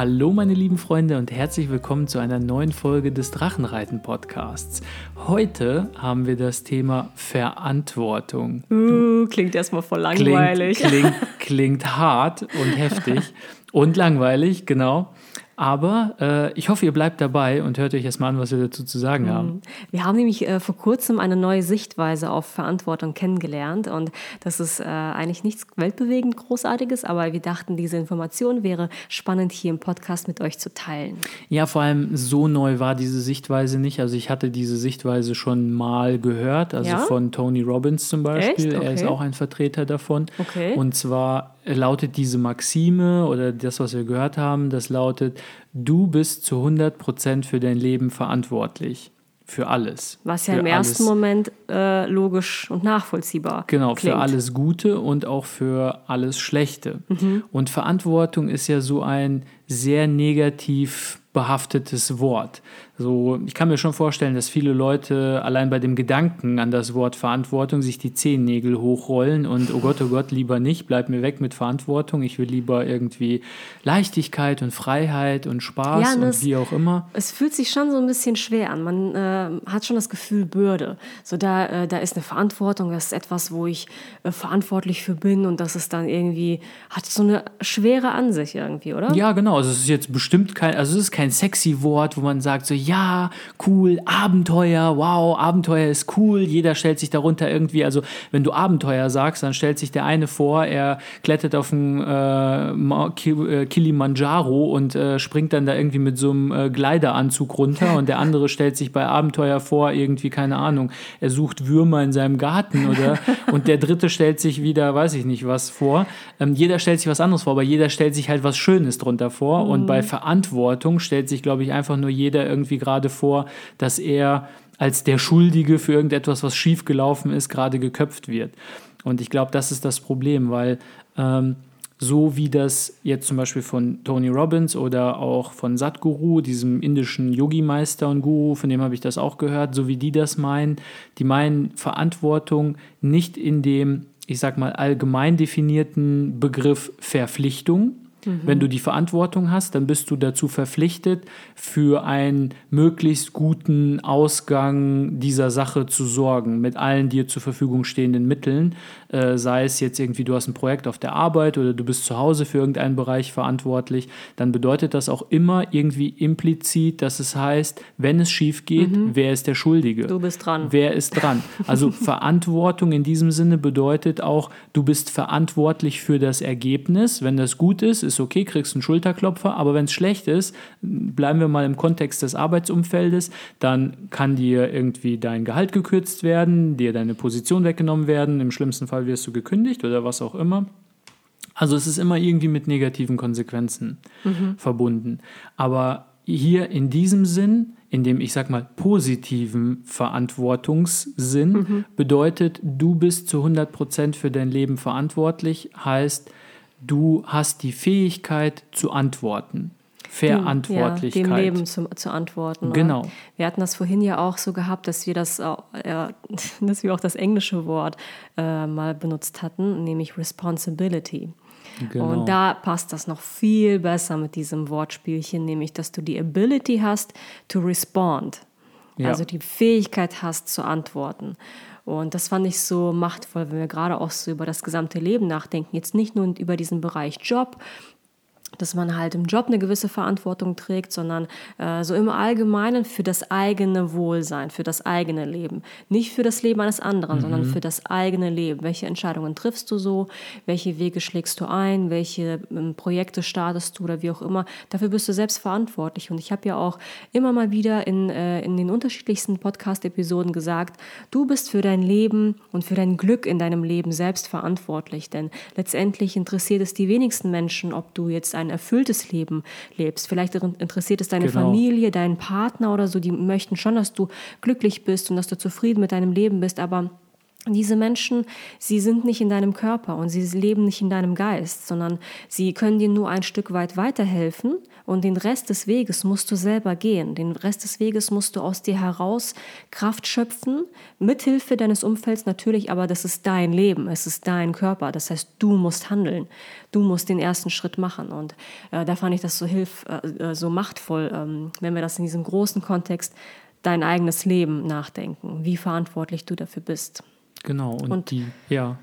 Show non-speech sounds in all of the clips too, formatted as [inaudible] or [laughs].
Hallo meine lieben Freunde und herzlich willkommen zu einer neuen Folge des Drachenreiten Podcasts. Heute haben wir das Thema Verantwortung. Uh, klingt erstmal voll langweilig. Klingt, klingt, [laughs] klingt hart und heftig und langweilig, genau. Aber äh, ich hoffe, ihr bleibt dabei und hört euch erstmal an, was wir dazu zu sagen haben. Mhm. Wir haben nämlich äh, vor kurzem eine neue Sichtweise auf Verantwortung kennengelernt und das ist äh, eigentlich nichts weltbewegend Großartiges, aber wir dachten, diese Information wäre spannend hier im Podcast mit euch zu teilen. Ja, vor allem so neu war diese Sichtweise nicht. Also ich hatte diese Sichtweise schon mal gehört, also Ja? von Tony Robbins zum Beispiel. Echt? Er ist Okay. auch ein Vertreter davon. Okay. Und zwar lautet diese Maxime oder das, was wir gehört haben, das lautet, du bist zu 100% für dein Leben verantwortlich. Für alles. Was ja für im ersten alles. Moment äh, logisch und nachvollziehbar Genau, klingt. für alles Gute und auch für alles Schlechte. Mhm. Und Verantwortung ist ja so ein sehr negativ behaftetes Wort. So, ich kann mir schon vorstellen, dass viele Leute allein bei dem Gedanken an das Wort Verantwortung sich die Zehennägel hochrollen und oh Gott, oh Gott, lieber nicht, bleib mir weg mit Verantwortung. Ich will lieber irgendwie Leichtigkeit und Freiheit und Spaß Ja, und das- wie auch immer. Es fühlt sich schon so ein bisschen schwer an. Man äh, hat schon das Gefühl Bürde. So da, äh, da ist eine Verantwortung, das ist etwas, wo ich äh, verantwortlich für bin und das ist dann irgendwie hat so eine schwere an sich irgendwie, oder? Ja, genau. Also es ist jetzt bestimmt kein, also es ist kein sexy Wort, wo man sagt so, ja, cool, Abenteuer, wow, Abenteuer ist cool. Jeder stellt sich darunter irgendwie, also wenn du Abenteuer sagst, dann stellt sich der eine vor, er klettert auf den äh, äh, Kilimanjaro und äh, springt dann da irgendwie mit so einem äh, Gleiteranzug runter und der andere stellt sich bei Abenteuer vor, irgendwie, keine Ahnung, er sucht Würmer in seinem Garten oder und der dritte stellt sich wieder, weiß ich nicht was vor. Ähm, jeder stellt sich was anderes vor, aber jeder stellt sich halt was Schönes drunter vor. Und bei Verantwortung stellt sich, glaube ich, einfach nur jeder irgendwie gerade vor, dass er als der Schuldige für irgendetwas, was schiefgelaufen ist, gerade geköpft wird. Und ich glaube, das ist das Problem, weil ähm, so wie das jetzt zum Beispiel von Tony Robbins oder auch von Satguru, diesem indischen Yogi-Meister und Guru, von dem habe ich das auch gehört, so wie die das meinen, die meinen Verantwortung nicht in dem, ich sag mal, allgemein definierten Begriff Verpflichtung. Wenn du die Verantwortung hast, dann bist du dazu verpflichtet, für einen möglichst guten Ausgang dieser Sache zu sorgen, mit allen dir zur Verfügung stehenden Mitteln. Äh, sei es jetzt irgendwie, du hast ein Projekt auf der Arbeit oder du bist zu Hause für irgendeinen Bereich verantwortlich, dann bedeutet das auch immer irgendwie implizit, dass es heißt, wenn es schief geht, wer ist der Schuldige? Du bist dran. Wer ist dran? Also [laughs] Verantwortung in diesem Sinne bedeutet auch, du bist verantwortlich für das Ergebnis. Wenn das gut ist, ist okay, kriegst einen Schulterklopfer. Aber wenn es schlecht ist, bleiben wir mal im Kontext des Arbeitsumfeldes, dann kann dir irgendwie dein Gehalt gekürzt werden, dir deine Position weggenommen werden. Im schlimmsten Fall wirst du gekündigt oder was auch immer. Also es ist immer irgendwie mit negativen Konsequenzen verbunden. Aber hier in diesem Sinn, in dem ich sag mal positiven Verantwortungssinn, bedeutet, du bist zu 100% für dein Leben verantwortlich, heißt, du hast die Fähigkeit zu antworten. Verantwortlichkeit. Ja, dem Leben zu, zu antworten. Genau. Wir hatten das vorhin ja auch so gehabt, dass wir das, auch- [laughs] äh, dass wir auch das englische Wort äh, mal benutzt hatten, nämlich Responsibility. Genau. Und da passt das noch viel besser mit diesem Wortspielchen, nämlich dass du die Ability hast to respond. Ja. Also die Fähigkeit hast zu antworten. Und das fand ich so machtvoll, wenn wir gerade auch so über das gesamte Leben nachdenken. Jetzt nicht nur über diesen Bereich Job, dass man halt im Job eine gewisse Verantwortung trägt, sondern äh, so im Allgemeinen für das eigene Wohlsein, für das eigene Leben. Nicht für das Leben eines anderen, sondern für das eigene Leben. Welche Entscheidungen triffst du so? Welche Wege schlägst du ein? Welche ähm, Projekte startest du oder wie auch immer? Dafür bist du selbst verantwortlich. Und ich habe ja auch immer mal wieder in, äh, in den unterschiedlichsten Podcast-Episoden gesagt, du bist für dein Leben und für dein Glück in deinem Leben selbst verantwortlich. Denn letztendlich interessiert es die wenigsten Menschen, ob du jetzt ein erfülltes Leben lebst. Vielleicht interessiert es deine Genau. Familie, deinen Partner oder so. Die möchten schon, dass du glücklich bist und dass du zufrieden mit deinem Leben bist. Aber diese Menschen, sie sind nicht in deinem Körper und sie leben nicht in deinem Geist, sondern sie können dir nur ein Stück weit weiterhelfen und den Rest des Weges musst du selber gehen. Den Rest des Weges musst du aus dir heraus Kraft schöpfen, mithilfe deines Umfelds natürlich, aber das ist dein Leben, es ist dein Körper. Das heißt, du musst handeln, du musst den ersten Schritt machen. Und äh, da fand ich das so hilf, äh, äh so machtvoll, ähm, wenn wir das in diesem großen Kontext dein eigenes Leben nachdenken, wie verantwortlich du dafür bist. Genau, und, und die, ja.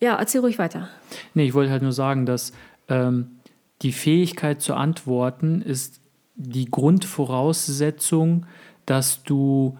Ja, erzähl ruhig weiter. Nee, ich wollte halt nur sagen, dass ähm, die Fähigkeit zu antworten ist die Grundvoraussetzung, dass du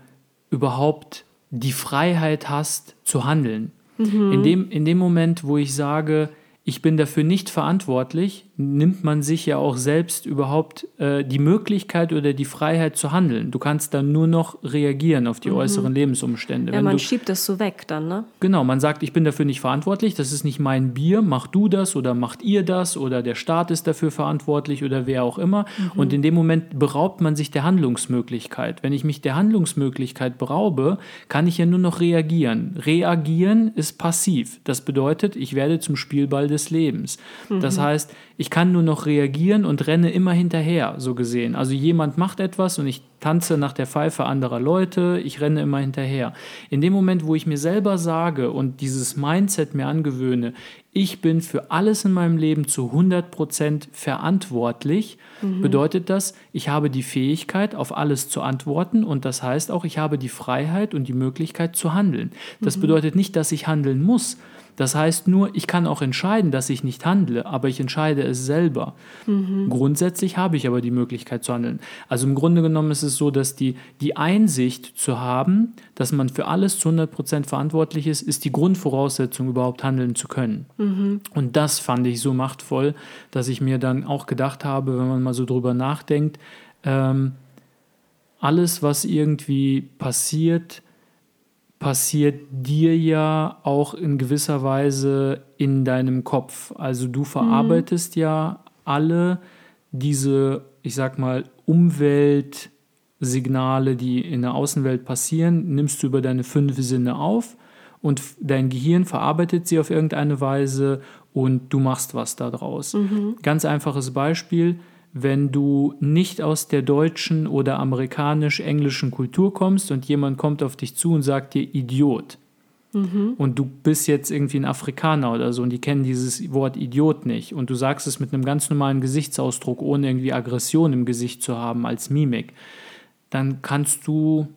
überhaupt die Freiheit hast zu handeln. Mhm. In, dem, in dem Moment, wo ich sage, ich bin dafür nicht verantwortlich, nimmt man sich ja auch selbst überhaupt äh, die Möglichkeit oder die Freiheit zu handeln. Du kannst dann nur noch reagieren auf die mhm. äußeren Lebensumstände. Ja, Wenn man du, schiebt das so weg dann, ne? Genau, man sagt, ich bin dafür nicht verantwortlich, das ist nicht mein Bier, mach du das oder macht ihr das oder der Staat ist dafür verantwortlich oder wer auch immer. Mhm. Und in dem Moment beraubt man sich der Handlungsmöglichkeit. Wenn ich mich der Handlungsmöglichkeit beraube, kann ich ja nur noch reagieren. Reagieren ist passiv. Das bedeutet, ich werde zum Spielball des Lebens. Mhm. Das heißt, ich kann nur noch reagieren und renne immer hinterher, so gesehen. Also jemand macht etwas und ich tanze nach der Pfeife anderer Leute, ich renne immer hinterher. In dem Moment, wo ich mir selber sage und dieses Mindset mir angewöhne, ich bin für alles in meinem Leben zu 100% verantwortlich, mhm. bedeutet das, ich habe die Fähigkeit, auf alles zu antworten und das heißt auch, ich habe die Freiheit und die Möglichkeit zu handeln. Das mhm. bedeutet nicht, dass ich handeln muss, das heißt nur, ich kann auch entscheiden, dass ich nicht handle, aber ich entscheide es selber. Mhm. Grundsätzlich habe ich aber die Möglichkeit zu handeln. Also im Grunde genommen ist es so, dass die, die Einsicht zu haben, dass man für alles zu 100 Prozent verantwortlich ist, ist die Grundvoraussetzung, überhaupt handeln zu können. Mhm. Und das fand ich so machtvoll, dass ich mir dann auch gedacht habe, wenn man mal so drüber nachdenkt, ähm, alles, was irgendwie passiert, passiert dir ja auch in gewisser Weise in deinem Kopf. Also du verarbeitest mhm. ja alle diese, ich sag mal, Umweltsignale, die in der Außenwelt passieren, nimmst du über deine fünf Sinne auf und dein Gehirn verarbeitet sie auf irgendeine Weise und du machst was daraus. Mhm. Ganz einfaches Beispiel wenn du nicht aus der deutschen oder amerikanisch-englischen Kultur kommst und jemand kommt auf dich zu und sagt dir Idiot. Mhm. Und du bist jetzt irgendwie ein Afrikaner oder so und die kennen dieses Wort Idiot nicht und du sagst es mit einem ganz normalen Gesichtsausdruck, ohne irgendwie Aggression im Gesicht zu haben als Mimik, dann kannst du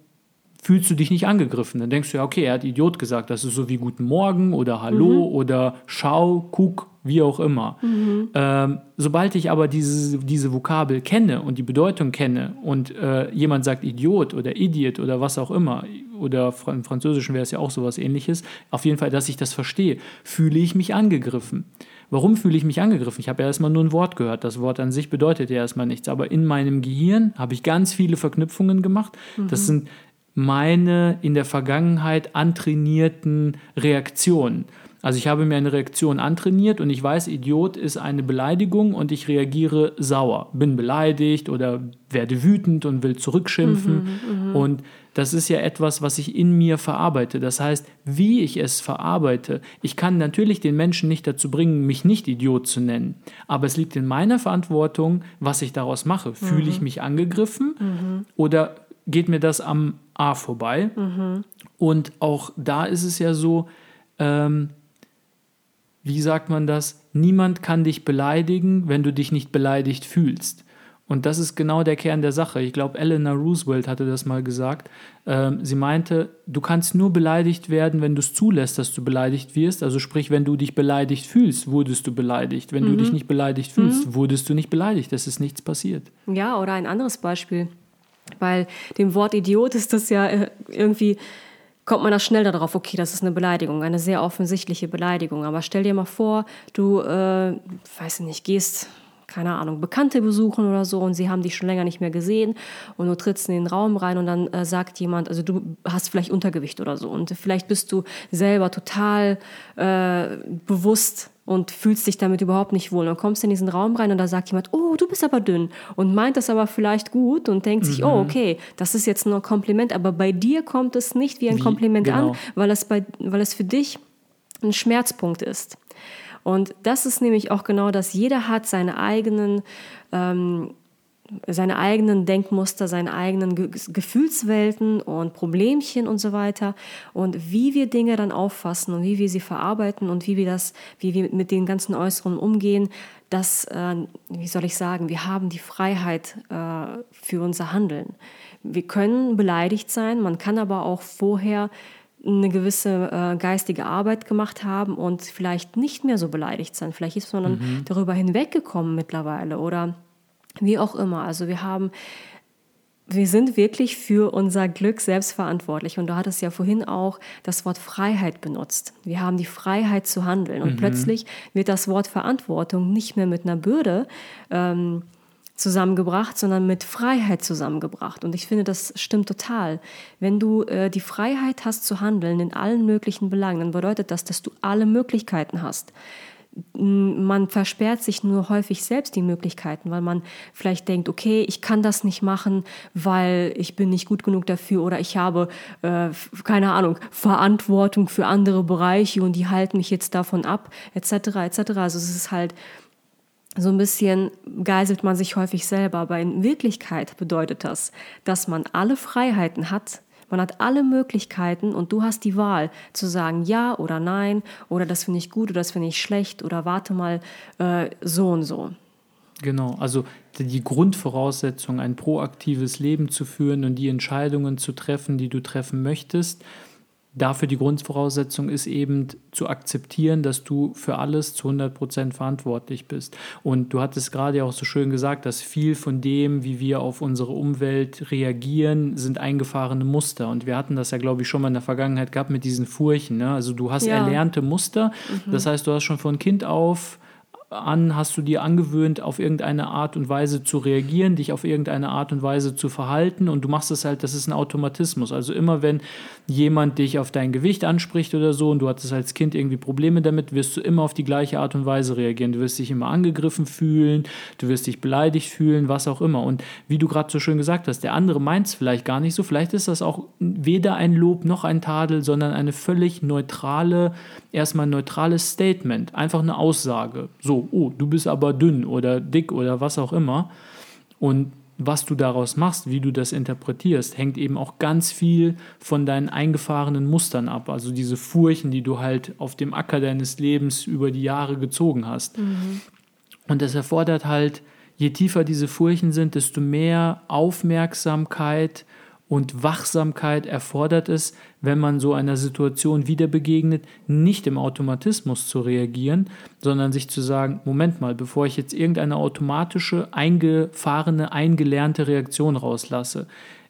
fühlst du dich nicht angegriffen. Dann denkst du ja, okay, er hat Idiot gesagt. Das ist so wie Guten Morgen oder Hallo mhm. oder Schau, guck, wie auch immer. Mhm. Ähm, sobald ich aber diese, diese Vokabel kenne und die Bedeutung kenne und äh, jemand sagt Idiot oder Idiot oder was auch immer, oder im Französischen wäre es ja auch sowas ähnliches, auf jeden Fall, dass ich das verstehe, fühle ich mich angegriffen. Warum fühle ich mich angegriffen? Ich habe ja erstmal nur ein Wort gehört. Das Wort an sich bedeutet ja erstmal nichts. Aber in meinem Gehirn habe ich ganz viele Verknüpfungen gemacht. Mhm. Das sind meine in der Vergangenheit antrainierten Reaktionen. Also ich habe mir eine Reaktion antrainiert und ich weiß, Idiot ist eine Beleidigung und ich reagiere sauer, bin beleidigt oder werde wütend und will zurückschimpfen. Mhm, mhm, und das ist ja etwas, was ich in mir verarbeite. Das heißt, wie ich es verarbeite, ich kann natürlich den Menschen nicht dazu bringen, mich nicht Idiot zu nennen. Aber es liegt in meiner Verantwortung, was ich daraus mache. Fühle ich mhm. mich angegriffen mhm. oder geht mir das am A vorbei? Mhm. Und auch da ist es ja so, ähm, wie sagt man das? Niemand kann dich beleidigen, wenn du dich nicht beleidigt fühlst. Und das ist genau der Kern der Sache. Ich glaube, Eleanor Roosevelt hatte das mal gesagt. Ähm, sie meinte, du kannst nur beleidigt werden, wenn du es zulässt, dass du beleidigt wirst. Also sprich, wenn du dich beleidigt fühlst, wurdest du beleidigt. Wenn mhm. du dich nicht beleidigt fühlst, mhm. wurdest du nicht beleidigt. Es ist nichts passiert. Ja, oder ein anderes Beispiel. Weil dem Wort Idiot ist das ja äh, irgendwie kommt man da schnell darauf, okay, das ist eine Beleidigung, eine sehr offensichtliche Beleidigung. Aber stell dir mal vor, du, äh, weiß nicht, gehst, keine Ahnung, Bekannte besuchen oder so und sie haben dich schon länger nicht mehr gesehen und du trittst in den Raum rein und dann äh, sagt jemand, also du hast vielleicht Untergewicht oder so und vielleicht bist du selber total äh, bewusst und fühlst dich damit überhaupt nicht wohl. Und kommst in diesen Raum rein und da sagt jemand, oh, du bist aber dünn und meint das aber vielleicht gut und denkt sich, oh, okay, das ist jetzt nur ein Kompliment, aber bei dir kommt es nicht wie ein Wie? Kompliment Genau. an, weil es, bei, weil es für dich ein Schmerzpunkt ist. Und das ist nämlich auch genau das. Jeder hat seine eigenen, ähm, seine eigenen Denkmuster, seine eigenen Ge Gefühlswelten und Problemchen und so weiter. Und wie wir Dinge dann auffassen und wie wir sie verarbeiten und wie wir das, wie wir mit den ganzen Äußeren umgehen, das, äh, wie soll ich sagen, wir haben die Freiheit äh, für unser Handeln. Wir können beleidigt sein, man kann aber auch vorher eine gewisse äh, geistige Arbeit gemacht haben und vielleicht nicht mehr so beleidigt sein. Vielleicht ist man dann darüber hinweggekommen mittlerweile oder wie auch immer. Also wir haben, wir sind wirklich für unser Glück selbst verantwortlich. Und du hattest ja vorhin auch das Wort Freiheit benutzt. Wir haben die Freiheit zu handeln. Und plötzlich wird das Wort Verantwortung nicht mehr mit einer Bürde ähm, zusammengebracht, sondern mit Freiheit zusammengebracht. Und ich finde, das stimmt total. Wenn du äh, die Freiheit hast zu handeln in allen möglichen Belangen, dann bedeutet das, dass du alle Möglichkeiten hast. Man versperrt sich nur häufig selbst die Möglichkeiten, weil man vielleicht denkt, okay, ich kann das nicht machen, weil ich bin nicht gut genug dafür oder ich habe, äh, keine Ahnung, Verantwortung für andere Bereiche und die halten mich jetzt davon ab, etc., etc. Also es ist halt so ein bisschen geiselt man sich häufig selber, aber in Wirklichkeit bedeutet das, dass man alle Freiheiten hat, man hat alle Möglichkeiten und du hast die Wahl zu sagen ja oder nein oder das finde ich gut oder das finde ich schlecht oder warte mal äh, so und so. Genau, also die Grundvoraussetzung, ein proaktives Leben zu führen und die Entscheidungen zu treffen, die du treffen möchtest. Dafür die Grundvoraussetzung ist eben zu akzeptieren, dass du für alles zu 100% verantwortlich bist. Und du hattest gerade ja auch so schön gesagt, dass viel von dem, wie wir auf unsere Umwelt reagieren, sind eingefahrene Muster. Und wir hatten das ja, glaube ich, schon mal in der Vergangenheit gehabt mit diesen Furchen. Ne? Also du hast Ja. erlernte Muster. Das heißt, du hast schon von Kind auf an hast du dir angewöhnt, auf irgendeine Art und Weise zu reagieren, dich auf irgendeine Art und Weise zu verhalten und du machst es halt, das ist ein Automatismus. Also immer wenn jemand dich auf dein Gewicht anspricht oder so und du hattest als Kind irgendwie Probleme damit, wirst du immer auf die gleiche Art und Weise reagieren. Du wirst dich immer angegriffen fühlen, du wirst dich beleidigt fühlen, was auch immer. Und wie du gerade so schön gesagt hast, der andere meint es vielleicht gar nicht so. Vielleicht ist das auch weder ein Lob noch ein Tadel, sondern eine völlig neutrale, erstmal ein neutrales Statement. Einfach eine Aussage. So, oh, du bist aber dünn oder dick oder was auch immer. Und was du daraus machst, wie du das interpretierst, hängt eben auch ganz viel von deinen eingefahrenen Mustern ab. Also diese Furchen, die du halt auf dem Acker deines Lebens über die Jahre gezogen hast. Und das erfordert halt, je tiefer diese Furchen sind, desto mehr Aufmerksamkeit und Wachsamkeit erfordert es, wenn man so einer Situation wieder begegnet, nicht im Automatismus zu reagieren, sondern sich zu sagen, Moment mal, bevor ich jetzt irgendeine automatische, eingefahrene, eingelernte Reaktion rauslasse,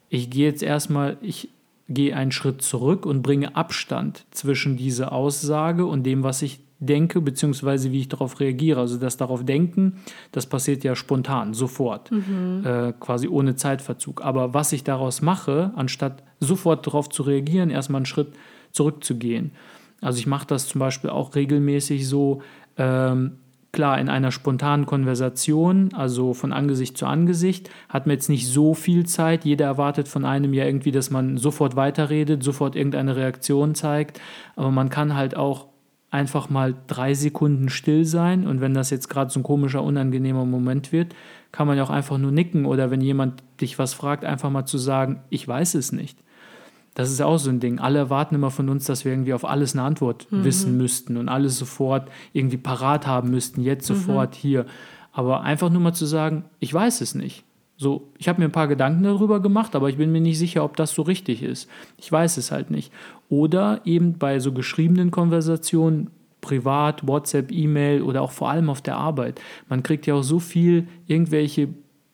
ich gehe jetzt erstmal, ich gehe einen Schritt zurück und bringe Abstand zwischen dieser Aussage und dem, was ich denke, beziehungsweise wie ich darauf reagiere. Also das darauf denken, das passiert ja spontan, sofort, äh, quasi ohne Zeitverzug. Aber was ich daraus mache, anstatt sofort darauf zu reagieren, erstmal einen Schritt zurückzugehen. Also ich mache das zum Beispiel auch regelmäßig so, ähm, klar, in einer spontanen Konversation, also von Angesicht zu Angesicht, hat man jetzt nicht so viel Zeit. Jeder erwartet von einem ja irgendwie, dass man sofort weiterredet, sofort irgendeine Reaktion zeigt. Aber man kann halt auch einfach mal drei Sekunden still sein und wenn das jetzt gerade so ein komischer, unangenehmer Moment wird, kann man ja auch einfach nur nicken oder wenn jemand dich was fragt, einfach mal zu sagen, ich weiß es nicht. Das ist ja auch so ein Ding. Alle erwarten immer von uns, dass wir irgendwie auf alles eine Antwort wissen müssten und alles sofort irgendwie parat haben müssten, jetzt sofort hier. Aber einfach nur mal zu sagen, ich weiß es nicht. So, ich habe mir ein paar Gedanken darüber gemacht, aber ich bin mir nicht sicher, ob das so richtig ist. Ich weiß es halt nicht. Oder eben bei so geschriebenen Konversationen, privat, WhatsApp, E-Mail oder auch vor allem auf der Arbeit. Man kriegt ja auch so viel irgendwelche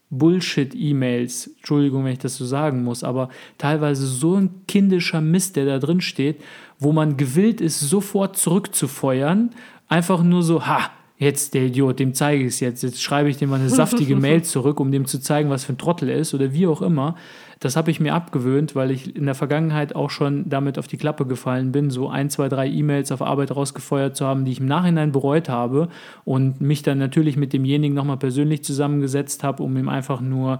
Bullshit-E-Mails, Entschuldigung, wenn ich das so sagen muss, aber teilweise so ein kindischer Mist, der da drin steht, wo man gewillt ist, sofort zurückzufeuern, einfach nur so, ha, jetzt der Idiot, dem zeige ich es jetzt. Jetzt schreibe ich dem mal eine saftige [laughs] Mail zurück, um dem zu zeigen, was für ein Trottel er ist oder wie auch immer. Das habe ich mir abgewöhnt, weil ich in der Vergangenheit auch schon damit auf die Klappe gefallen bin, so ein, zwei, drei E-Mails auf Arbeit rausgefeuert zu haben, die ich im Nachhinein bereut habe und mich dann natürlich mit demjenigen nochmal persönlich zusammengesetzt habe, um ihm einfach nur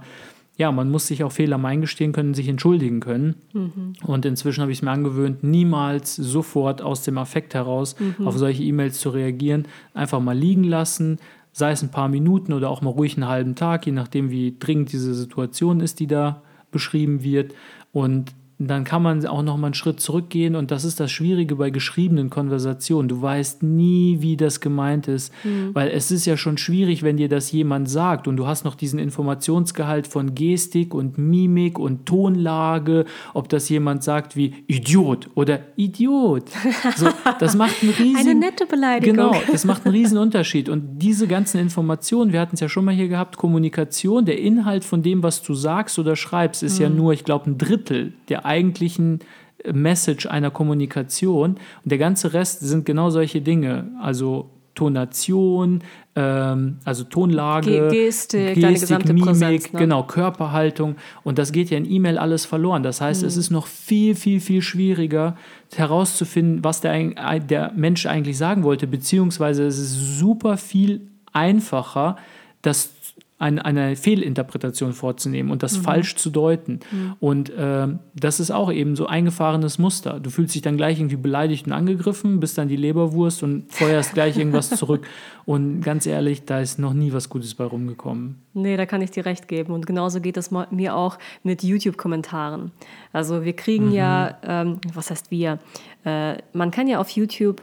ja, man muss sich auch Fehler eingestehen können, sich entschuldigen können. Mhm. Und inzwischen habe ich es mir angewöhnt, niemals sofort aus dem Affekt heraus mhm. auf solche E-Mails zu reagieren. Einfach mal liegen lassen, sei es ein paar Minuten oder auch mal ruhig einen halben Tag, je nachdem, wie dringend diese Situation ist, die da beschrieben wird. Und dann kann man auch noch mal einen Schritt zurückgehen und das ist das Schwierige bei geschriebenen Konversationen. Du weißt nie, wie das gemeint ist, mhm. weil es ist ja schon schwierig, wenn dir das jemand sagt und du hast noch diesen Informationsgehalt von Gestik und Mimik und Tonlage, ob das jemand sagt wie Idiot oder Idiot. So, das macht einen [laughs] riesen eine nette Beleidigung. Genau, das macht einen riesen Unterschied und diese ganzen Informationen, wir hatten es ja schon mal hier gehabt, Kommunikation, der Inhalt von dem, was du sagst oder schreibst, ist mhm. ja nur, ich glaube, ein Drittel der eigentlichen äh, Message einer Kommunikation. Und der ganze Rest sind genau solche Dinge. Also Tonation, ähm, also Tonlage, Gestik, Gestik Mimik, Präsenz, ne? genau, Körperhaltung. Und das geht ja in E-Mail alles verloren. Das heißt, mhm. es ist noch viel, viel, viel schwieriger herauszufinden, was der, der Mensch eigentlich sagen wollte, beziehungsweise es ist super viel einfacher, das ein, eine Fehlinterpretation vorzunehmen und das mhm. falsch zu deuten. Mhm. Und äh, das ist auch eben so eingefahrenes Muster. Du fühlst dich dann gleich irgendwie beleidigt und angegriffen, bist dann die Leberwurst und feuerst gleich irgendwas zurück. [laughs] Und ganz ehrlich, da ist noch nie was Gutes bei rumgekommen. Nee, da kann ich dir recht geben. Und genauso geht es mir auch mit YouTube-Kommentaren. Also wir kriegen mhm. ja, ähm, was heißt wir? Äh, man kann ja auf YouTube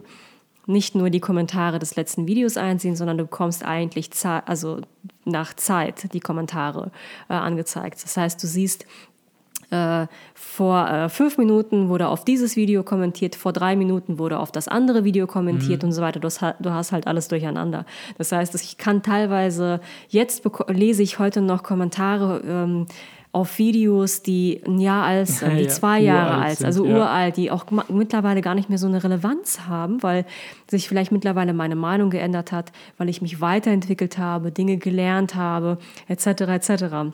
nicht nur die Kommentare des letzten Videos einsehen, sondern du bekommst eigentlich also nach Zeit die Kommentare äh, angezeigt. Das heißt, du siehst, äh, vor äh, fünf Minuten wurde auf dieses Video kommentiert, vor drei Minuten wurde auf das andere Video kommentiert mhm. und so weiter. Du hast, du hast, halt alles durcheinander. Das heißt, ich kann teilweise, jetzt lese ich heute noch Kommentare ähm, auf Videos, die ein Jahr alt sind, [laughs] die ja, zwei Jahre alt, sind, also ja. uralt, die auch mittlerweile gar nicht mehr so eine Relevanz haben, weil sich vielleicht mittlerweile meine Meinung geändert hat, weil ich mich weiterentwickelt habe, Dinge gelernt habe, etc. etc.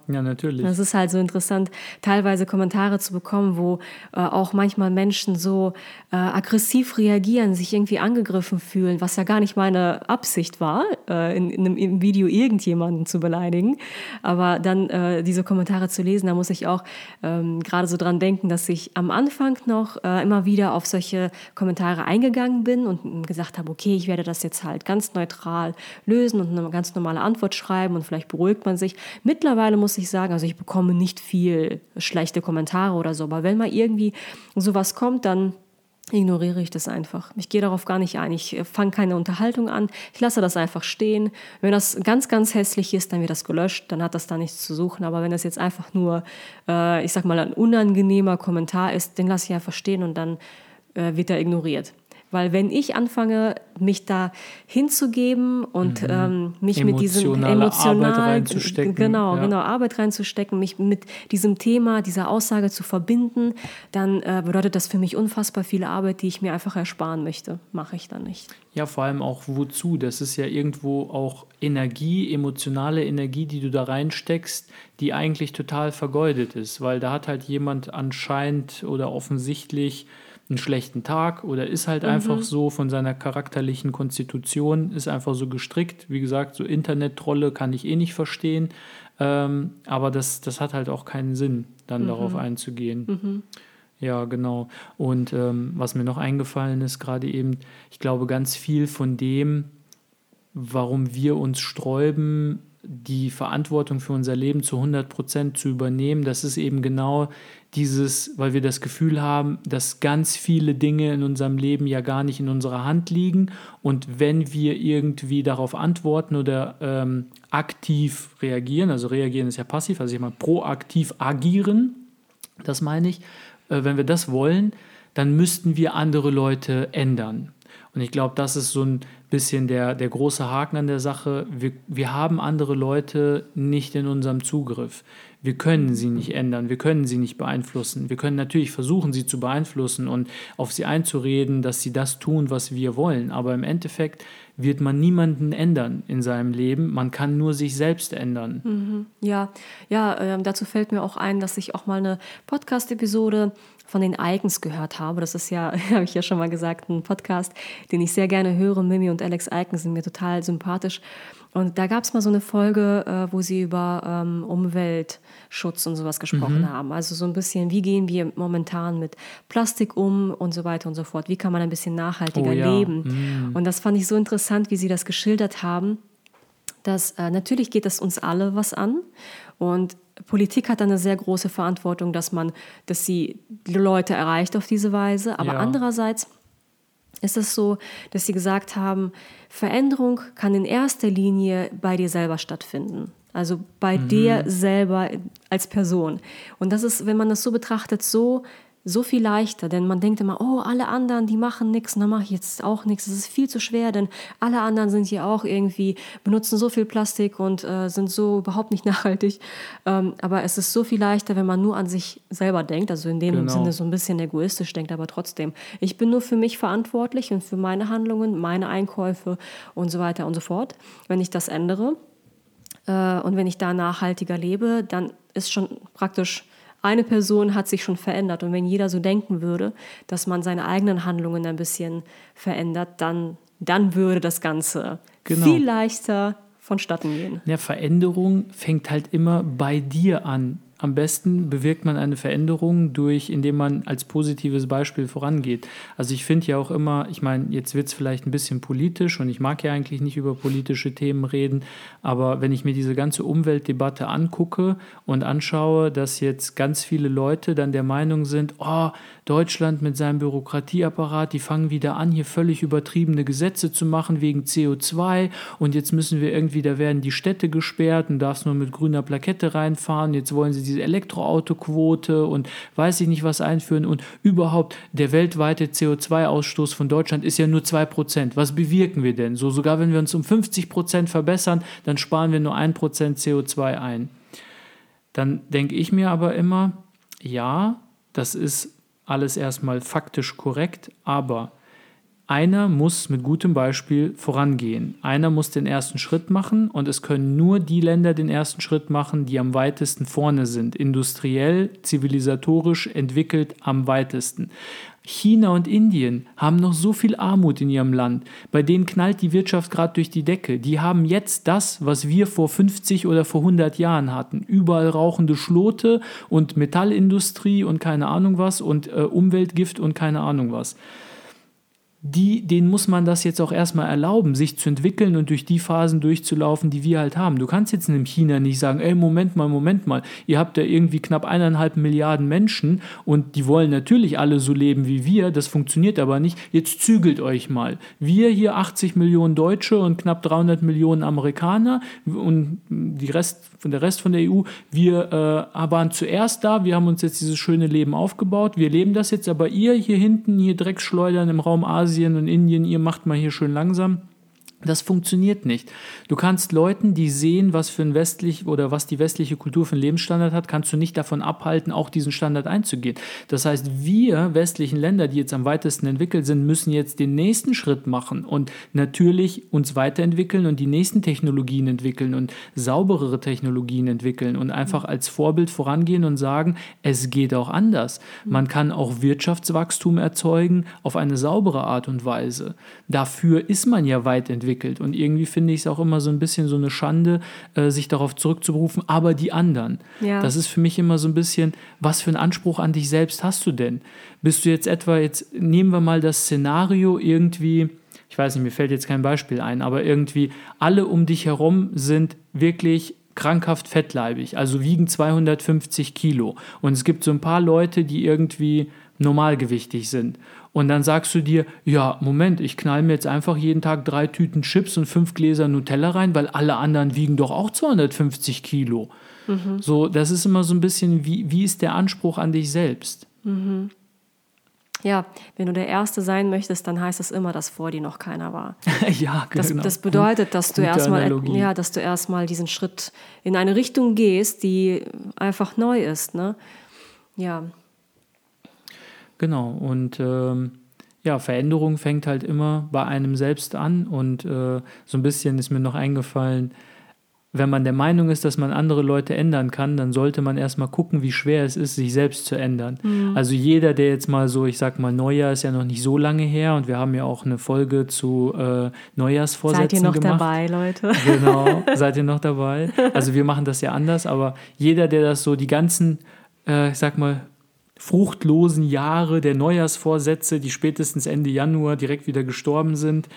Ja, natürlich. Das ist halt so interessant, teilweise Kommentare zu bekommen, wo äh, auch manchmal Menschen so äh, aggressiv reagieren, sich irgendwie angegriffen fühlen, was ja gar nicht meine Absicht war, äh, in, in, einem Video irgendjemanden zu beleidigen, aber dann äh, diese Kommentare zu lesen, lesen, da muss ich auch ähm, gerade so dran denken, dass ich am Anfang noch äh, immer wieder auf solche Kommentare eingegangen bin und gesagt habe, okay, ich werde das jetzt halt ganz neutral lösen und eine ganz normale Antwort schreiben und vielleicht beruhigt man sich. Mittlerweile muss ich sagen, also ich bekomme nicht viel schlechte Kommentare oder so, aber wenn mal irgendwie sowas kommt, dann ignoriere ich das einfach. Ich gehe darauf gar nicht ein. Ich äh, fange keine Unterhaltung an. Ich lasse das einfach stehen. Wenn das ganz, ganz hässlich ist, dann wird das gelöscht. Dann hat das da nichts zu suchen. Aber wenn das jetzt einfach nur, äh, ich sag mal, ein unangenehmer Kommentar ist, den lasse ich einfach stehen und dann äh, wird er ignoriert. Weil wenn ich anfange, mich da hinzugeben und mhm. ähm, mich mit diesem emotional Arbeit reinzustecken, genau, ja. genau Arbeit reinzustecken, mich mit diesem Thema, dieser Aussage zu verbinden, dann äh, bedeutet das für mich unfassbar viel Arbeit, die ich mir einfach ersparen möchte. Mache ich dann nicht. Ja, vor allem auch wozu? Das ist ja irgendwo auch Energie, emotionale Energie, die du da reinsteckst, die eigentlich total vergeudet ist, weil da hat halt jemand anscheinend oder offensichtlich einen schlechten Tag oder ist halt mhm. einfach so von seiner charakterlichen Konstitution, ist einfach so gestrickt. Wie gesagt, so Internet-Trolle kann ich eh nicht verstehen. Ähm, aber das, das hat halt auch keinen Sinn, dann mhm. darauf einzugehen. Mhm. Ja, genau. Und ähm, was mir noch eingefallen ist, gerade eben, ich glaube, ganz viel von dem, warum wir uns sträuben, die Verantwortung für unser Leben zu 100 Prozent zu übernehmen, das ist eben genau dieses, weil wir das Gefühl haben, dass ganz viele Dinge in unserem Leben ja gar nicht in unserer Hand liegen und wenn wir irgendwie darauf antworten oder ähm, aktiv reagieren, also reagieren ist ja passiv, also ich meine proaktiv agieren, das meine ich, äh, wenn wir das wollen, dann müssten wir andere Leute ändern. Und ich glaube, das ist so ein bisschen der, der große Haken an der Sache. Wir, wir haben andere Leute nicht in unserem Zugriff. Wir können sie nicht ändern, wir können sie nicht beeinflussen. Wir können natürlich versuchen, sie zu beeinflussen und auf sie einzureden, dass sie das tun, was wir wollen. Aber im Endeffekt wird man niemanden ändern in seinem Leben. Man kann nur sich selbst ändern. Mhm. Ja, ja, äh, dazu fällt mir auch ein, dass ich auch mal eine Podcast-Episode von den Icons gehört habe. Das ist ja, [laughs] habe ich ja schon mal gesagt, ein Podcast, den ich sehr gerne höre. Mimi und Alex Icons sind mir total sympathisch. Und da gab es mal so eine Folge, äh, wo sie über ähm, Umweltschutz und sowas gesprochen mhm. haben. Also so ein bisschen, wie gehen wir momentan mit Plastik um und so weiter und so fort. Wie kann man ein bisschen nachhaltiger oh, ja. leben? Mhm. Und das fand ich so interessant, wie sie das geschildert haben. Dass äh, natürlich geht es uns alle was an. Und Politik hat eine sehr große Verantwortung, dass man, dass sie Leute erreicht auf diese Weise. Aber ja. andererseits ist es so, dass sie gesagt haben, Veränderung kann in erster Linie bei dir selber stattfinden. Also bei mhm. dir selber als Person. Und das ist, wenn man das so betrachtet, so so viel leichter, denn man denkt immer, oh, alle anderen, die machen nichts, dann mache ich jetzt auch nichts. Das ist viel zu schwer, denn alle anderen sind hier auch irgendwie, benutzen so viel Plastik und äh, sind so überhaupt nicht [laughs] nachhaltig. Ähm, aber es ist so viel leichter, wenn man nur an sich selber denkt, also in dem genau. Sinne so ein bisschen egoistisch denkt, aber trotzdem. Ich bin nur für mich verantwortlich und für meine Handlungen, meine Einkäufe und so weiter und so fort. Wenn ich das ändere äh, und wenn ich da nachhaltiger lebe, dann ist schon praktisch eine Person hat sich schon verändert. Und wenn jeder so denken würde, dass man seine eigenen Handlungen ein bisschen verändert, dann, dann würde das Ganze genau. viel leichter vonstatten gehen. Ja, Veränderung fängt halt immer bei dir an. Am besten bewirkt man eine Veränderung durch, indem man als positives Beispiel vorangeht. Also ich finde ja auch immer, ich meine, jetzt wird es vielleicht ein bisschen politisch und ich mag ja eigentlich nicht über politische Themen reden, aber wenn ich mir diese ganze Umweltdebatte angucke und anschaue, dass jetzt ganz viele Leute dann der Meinung sind, oh, Deutschland mit seinem Bürokratieapparat, die fangen wieder an, hier völlig übertriebene Gesetze zu machen wegen CO2 und jetzt müssen wir irgendwie, da werden die Städte gesperrt und darfst nur mit grüner Plakette reinfahren, jetzt wollen sie diese Elektroautoquote und weiß ich nicht was einführen und überhaupt der weltweite CO2-Ausstoß von Deutschland ist ja nur 2%. Was bewirken wir denn? So sogar wenn wir uns um 50% verbessern, dann sparen wir nur 1% CO2 ein. Dann denke ich mir aber immer, ja, das ist alles erstmal faktisch korrekt, aber einer muss mit gutem Beispiel vorangehen. Einer muss den ersten Schritt machen und es können nur die Länder den ersten Schritt machen, die am weitesten vorne sind, industriell, zivilisatorisch entwickelt am weitesten. China und Indien haben noch so viel Armut in ihrem Land. Bei denen knallt die Wirtschaft gerade durch die Decke. Die haben jetzt das, was wir vor 50 oder vor 100 Jahren hatten. Überall rauchende Schlote und Metallindustrie und keine Ahnung was und äh, Umweltgift und keine Ahnung was die, denen muss man das jetzt auch erstmal erlauben, sich zu entwickeln und durch die Phasen durchzulaufen, die wir halt haben. Du kannst jetzt in China nicht sagen, ey, Moment mal, Moment mal, ihr habt da irgendwie knapp eineinhalb Milliarden Menschen und die wollen natürlich alle so leben wie wir, das funktioniert aber nicht, jetzt zügelt euch mal. Wir hier 80 Millionen Deutsche und knapp 300 Millionen Amerikaner und die Rest, der Rest von der EU, wir äh, waren zuerst da, wir haben uns jetzt dieses schöne Leben aufgebaut, wir leben das jetzt, aber ihr hier hinten, hier Drecksschleudern im Raum Asien, Asien und Indien, ihr macht mal hier schön langsam. Das funktioniert nicht. Du kannst Leuten, die sehen, was für ein westlich oder was die westliche Kultur für einen Lebensstandard hat, kannst du nicht davon abhalten, auch diesen Standard einzugehen. Das heißt, wir westlichen Länder, die jetzt am weitesten entwickelt sind, müssen jetzt den nächsten Schritt machen und natürlich uns weiterentwickeln und die nächsten Technologien entwickeln und sauberere Technologien entwickeln und einfach als Vorbild vorangehen und sagen, es geht auch anders. Man kann auch Wirtschaftswachstum erzeugen auf eine saubere Art und Weise. Dafür ist man ja weit entwickelt entwickelt. Und irgendwie finde ich es auch immer so ein bisschen so eine Schande, äh, sich darauf zurückzuberufen, aber die anderen. Ja. Das ist für mich immer so ein bisschen, was für einen Anspruch an dich selbst hast du denn? Bist du jetzt etwa, jetzt nehmen wir mal das Szenario irgendwie, ich weiß nicht, mir fällt jetzt kein Beispiel ein, aber irgendwie alle um dich herum sind wirklich krankhaft fettleibig, also wiegen 250 Kilo. Und es gibt so ein paar Leute, die irgendwie normalgewichtig sind. Und dann sagst du dir, ja, Moment, ich knall mir jetzt einfach jeden Tag drei Tüten Chips und fünf Gläser Nutella rein, weil alle anderen wiegen doch auch 250 Kilo. Mhm. So, das ist immer so ein bisschen, wie, wie ist der Anspruch an dich selbst? Mhm. Ja, wenn du der Erste sein möchtest, dann heißt das immer, dass vor dir noch keiner war. [laughs] ja, Das, genau. das bedeutet, dass du erstmal ja, dass du erstmal diesen Schritt in eine Richtung gehst, die einfach neu ist, ne? Ja, Genau, und ähm, ja, Veränderung fängt halt immer bei einem selbst an und äh, so ein bisschen ist mir noch eingefallen, wenn man der Meinung ist, dass man andere Leute ändern kann, dann sollte man erstmal gucken, wie schwer es ist, sich selbst zu ändern. Also jeder, der jetzt mal so, ich sag mal, Neujahr ist ja noch nicht so lange her und wir haben ja auch eine Folge zu äh, Neujahrsvorsätzen seid ihr noch gemacht. dabei, Leute? Genau, [laughs] seid ihr noch dabei? Also wir machen das ja anders, aber jeder, der das so die ganzen, äh, ich sag mal, fruchtlosen Jahre der Neujahrsvorsätze, die spätestens Ende Januar direkt wieder gestorben sind,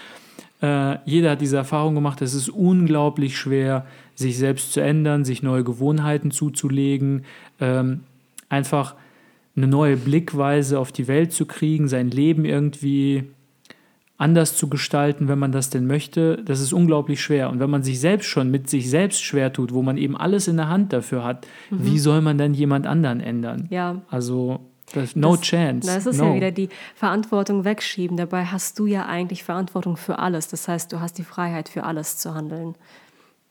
äh, jeder hat diese Erfahrung gemacht, es ist unglaublich schwer, sich selbst zu ändern, sich neue Gewohnheiten zuzulegen, ähm, einfach eine neue Blickweise auf die Welt zu kriegen, sein Leben irgendwie anders zu gestalten, wenn man das denn möchte, das ist unglaublich schwer. Und wenn man sich selbst schon mit sich selbst schwer tut, wo man eben alles in der Hand dafür hat, wie soll man dann jemand anderen ändern? Ja. Also, das, no Das- chance. Das ist no. ja wieder die Verantwortung wegschieben. Dabei hast du ja eigentlich Verantwortung für alles. Das heißt, du hast die Freiheit für alles zu handeln.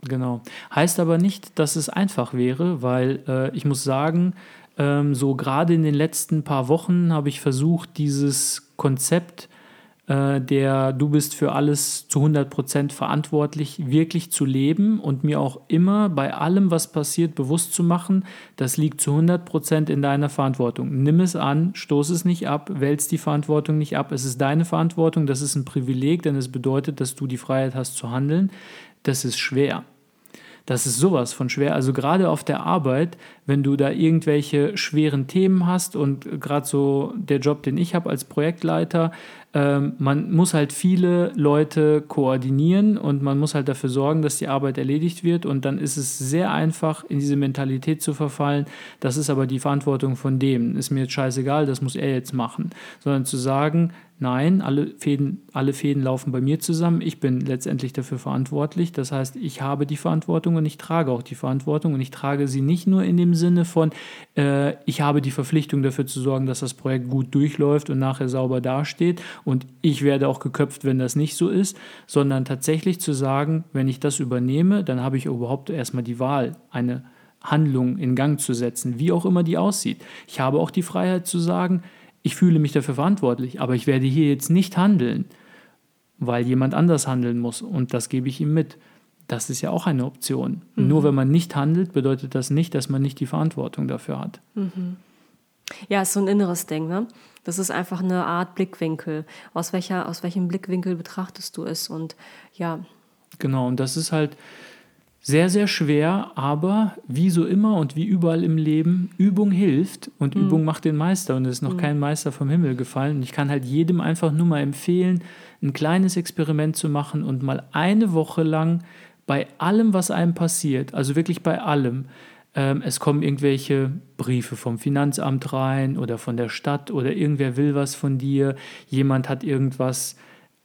Genau. Heißt aber nicht, dass es einfach wäre, weil äh, ich muss sagen, ähm, so gerade in den letzten paar Wochen habe ich versucht, dieses Konzept äh, der du bist für alles zu 100% verantwortlich, wirklich zu leben und mir auch immer bei allem, was passiert, bewusst zu machen, das liegt zu 100% in deiner Verantwortung. Nimm es an, stoß es nicht ab, wälz die Verantwortung nicht ab. Es ist deine Verantwortung, das ist ein Privileg, denn es bedeutet, dass du die Freiheit hast zu handeln. Das ist schwer. Das ist sowas von schwer. Also gerade auf der Arbeit, wenn du da irgendwelche schweren Themen hast und gerade so der Job, den ich habe als Projektleiter, ähm, man muss halt viele Leute koordinieren und man muss halt dafür sorgen, dass die Arbeit erledigt wird. Und dann ist es sehr einfach, in diese Mentalität zu verfallen, das ist aber die Verantwortung von dem, ist mir jetzt scheißegal, das muss er jetzt machen, sondern zu sagen, Nein, alle Fäden, alle Fäden laufen bei mir zusammen. Ich bin letztendlich dafür verantwortlich. Das heißt, ich habe die Verantwortung und ich trage auch die Verantwortung. Und ich trage sie nicht nur in dem Sinne von, äh, ich habe die Verpflichtung dafür zu sorgen, dass das Projekt gut durchläuft und nachher sauber dasteht und ich werde auch geköpft, wenn das nicht so ist, sondern tatsächlich zu sagen, wenn ich das übernehme, dann habe ich überhaupt erstmal die Wahl, eine Handlung in Gang zu setzen, wie auch immer die aussieht. Ich habe auch die Freiheit zu sagen, ich fühle mich dafür verantwortlich, aber ich werde hier jetzt nicht handeln, weil jemand anders handeln muss und das gebe ich ihm mit. Das ist ja auch eine Option. Nur wenn man nicht handelt, bedeutet das nicht, dass man nicht die Verantwortung dafür hat. Ja, ist so ein inneres Ding, ne? Das ist einfach eine Art Blickwinkel. Aus, welcher, aus welchem Blickwinkel betrachtest du es? Und ja, Genau, und das ist halt sehr, sehr schwer, aber wie so immer und wie überall im Leben, Übung hilft und Übung macht den Meister und es ist noch kein Meister vom Himmel gefallen. Und ich kann halt jedem einfach nur mal empfehlen, ein kleines Experiment zu machen und mal eine Woche lang bei allem, was einem passiert, also wirklich bei allem, ähm, es kommen irgendwelche Briefe vom Finanzamt rein oder von der Stadt oder irgendwer will was von dir, jemand hat irgendwas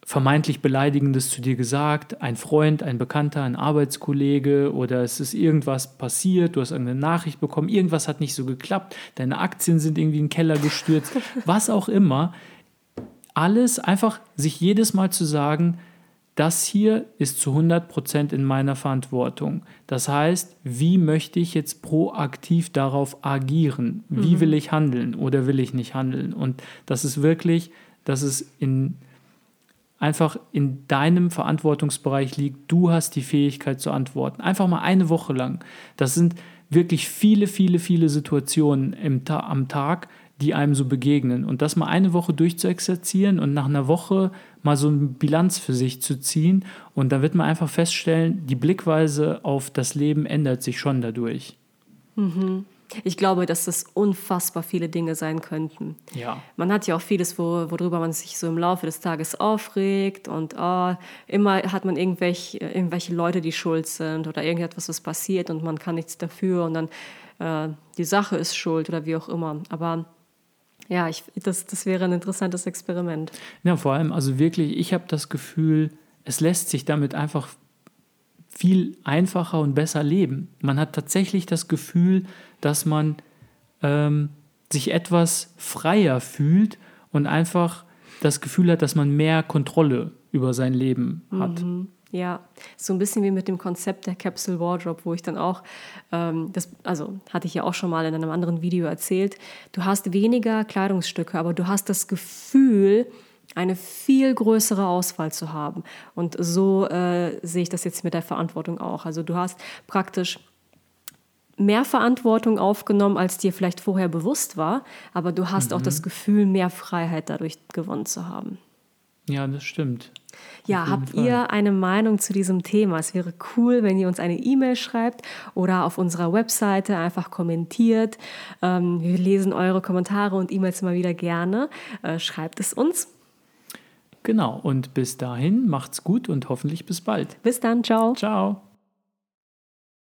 vermeintlich Beleidigendes zu dir gesagt, ein Freund, ein Bekannter, ein Arbeitskollege oder es ist irgendwas passiert, du hast irgendeine Nachricht bekommen, irgendwas hat nicht so geklappt, deine Aktien sind irgendwie in den Keller gestürzt, [laughs] was auch immer. Alles einfach sich jedes Mal zu sagen, das hier ist zu 100% in meiner Verantwortung. Das heißt, wie möchte ich jetzt proaktiv darauf agieren? Wie will ich handeln oder will ich nicht handeln? Und das ist wirklich, dass es in einfach in deinem Verantwortungsbereich liegt. Du hast die Fähigkeit zu antworten. Einfach mal eine Woche lang. Das sind wirklich viele, viele, viele Situationen im am Tag, die einem so begegnen. Und das mal eine Woche durchzuexerzieren und nach einer Woche mal so eine Bilanz für sich zu ziehen. Und da wird man einfach feststellen, die Blickweise auf das Leben ändert sich schon dadurch. ich glaube, dass das unfassbar viele Dinge sein könnten. Ja. Man hat ja auch vieles, wo, worüber man sich so im Laufe des Tages aufregt und oh, immer hat man irgendwelche, irgendwelche Leute, die schuld sind oder irgendetwas, was passiert und man kann nichts dafür und dann äh, die Sache ist schuld oder wie auch immer. Aber ja, ich, das, das wäre ein interessantes Experiment. Ja, vor allem, also wirklich, ich habe das Gefühl, es lässt sich damit einfach viel einfacher und besser leben. Man hat tatsächlich das Gefühl, dass man ähm, sich etwas freier fühlt und einfach das Gefühl hat, dass man mehr Kontrolle über sein Leben hat. Ja, so ein bisschen wie mit dem Konzept der Capsule Wardrobe, wo ich dann auch, ähm, das, also hatte ich ja auch schon mal in einem anderen Video erzählt, du hast weniger Kleidungsstücke, aber du hast das Gefühl, eine viel größere Auswahl zu haben. Und so äh, sehe ich das jetzt mit der Verantwortung auch. Also du hast praktisch mehr Verantwortung aufgenommen, als dir vielleicht vorher bewusst war, aber du hast mhm. auch das Gefühl, mehr Freiheit dadurch gewonnen zu haben. Ja, das stimmt. Ja, habt Fall. ihr eine Meinung zu diesem Thema? Es wäre cool, wenn ihr uns eine E-Mail schreibt oder auf unserer Webseite einfach kommentiert. Ähm, wir lesen eure Kommentare und E-Mails immer wieder gerne. Äh, schreibt es uns. Genau, und bis dahin macht's gut und hoffentlich bis bald. Bis dann, ciao. Ciao.